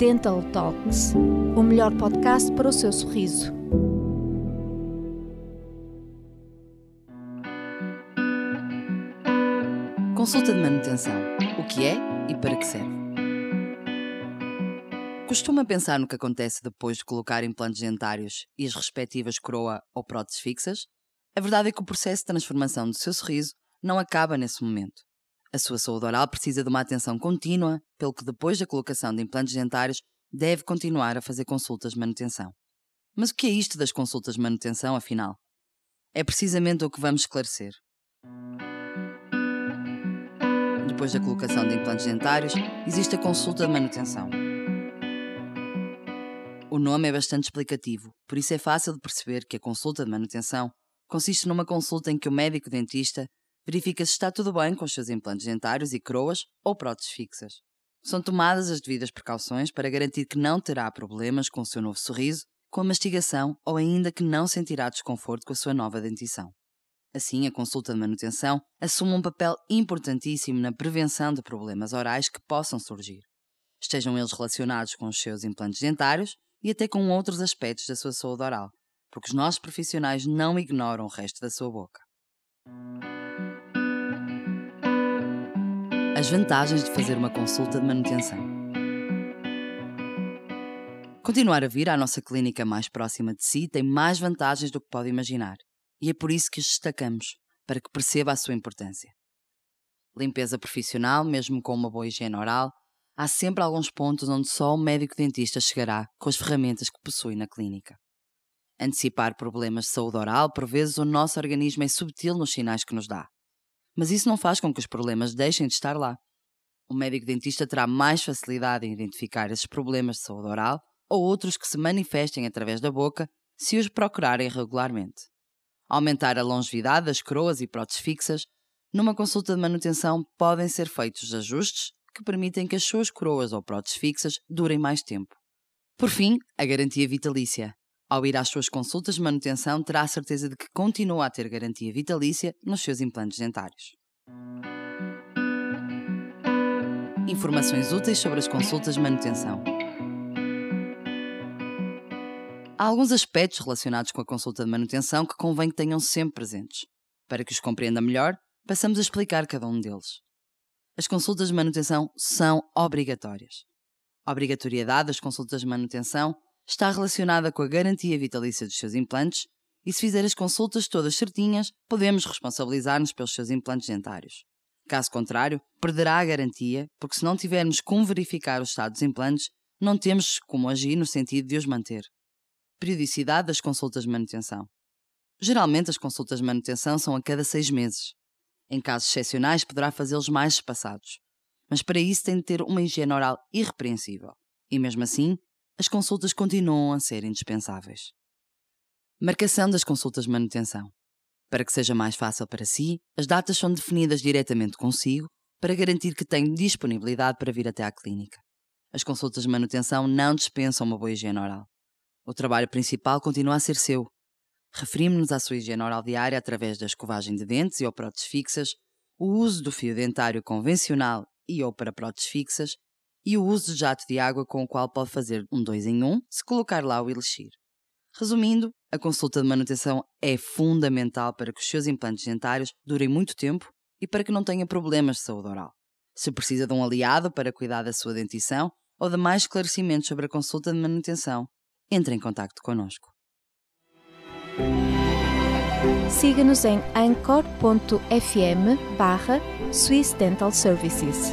Dental Talks, o melhor podcast para o seu sorriso. Consulta de manutenção. O que é e para que serve? Costuma pensar no que acontece depois de colocar implantes dentários e as respectivas coroa ou próteses fixas? A verdade é que o processo de transformação do seu sorriso não acaba nesse momento. A sua saúde oral precisa de uma atenção contínua, pelo que depois da colocação de implantes dentários deve continuar a fazer consultas de manutenção. Mas o que é isto das consultas de manutenção, afinal? É precisamente o que vamos esclarecer. Depois da colocação de implantes dentários, existe a consulta de manutenção. O nome é bastante explicativo, por isso é fácil de perceber que a consulta de manutenção consiste numa consulta em que o médico dentista verifica se está tudo bem com os seus implantes dentários e coroas ou próteses fixas. São tomadas as devidas precauções para garantir que não terá problemas com o seu novo sorriso, com a mastigação ou ainda que não sentirá desconforto com a sua nova dentição. Assim, a consulta de manutenção assume um papel importantíssimo na prevenção de problemas orais que possam surgir, estejam eles relacionados com os seus implantes dentários e até com outros aspectos da sua saúde oral, porque os nossos profissionais não ignoram o resto da sua boca. As vantagens de fazer uma consulta de manutenção. Continuar a vir à nossa clínica mais próxima de si tem mais vantagens do que pode imaginar, e é por isso que os destacamos, para que perceba a sua importância. Limpeza profissional, mesmo com uma boa higiene oral, há sempre alguns pontos onde só o médico dentista chegará com as ferramentas que possui na clínica. Antecipar problemas de saúde oral, por vezes o nosso organismo é subtil nos sinais que nos dá mas isso não faz com que os problemas deixem de estar lá. O médico dentista terá mais facilidade em identificar esses problemas de saúde oral ou outros que se manifestem através da boca se os procurarem regularmente. Aumentar a longevidade das coroas e próteses fixas, numa consulta de manutenção podem ser feitos ajustes que permitem que as suas coroas ou próteses fixas durem mais tempo. Por fim, a garantia vitalícia. Ao ir às suas consultas de manutenção, terá a certeza de que continua a ter garantia vitalícia nos seus implantes dentários. Informações úteis sobre as consultas de manutenção. Há alguns aspectos relacionados com a consulta de manutenção que convém que tenham sempre presentes. Para que os compreenda melhor, passamos a explicar cada um deles. As consultas de manutenção são obrigatórias. A obrigatoriedade das consultas de manutenção está relacionada com a garantia vitalícia dos seus implantes e se fizer as consultas todas certinhas, podemos responsabilizar-nos pelos seus implantes dentários. Caso contrário, perderá a garantia, porque se não tivermos como verificar o estado dos implantes, não temos como agir no sentido de os manter. Periodicidade das consultas de manutenção. Geralmente as consultas de manutenção são a cada seis meses. Em casos excepcionais poderá fazê-los mais espaçados, mas para isso tem de ter uma higiene oral irrepreensível. E mesmo assim, as consultas continuam a ser indispensáveis. Marcação das consultas de manutenção. Para que seja mais fácil para si, as datas são definidas diretamente consigo para garantir que tem disponibilidade para vir até à clínica. As consultas de manutenção não dispensam uma boa higiene oral. O trabalho principal continua a ser seu. Referimos-nos à sua higiene oral diária através da escovagem de dentes e ou próteses fixas, o uso do fio dentário convencional e ou para próteses fixas e o uso de jato de água com o qual pode fazer um 2 em 1 um, se colocar lá o elixir. Resumindo, a consulta de manutenção é fundamental para que os seus implantes dentários durem muito tempo e para que não tenha problemas de saúde oral. Se precisa de um aliado para cuidar da sua dentição ou de mais esclarecimentos sobre a consulta de manutenção, entre em contato connosco. Siga-nos em anchor.fm barra Swiss Dental Services.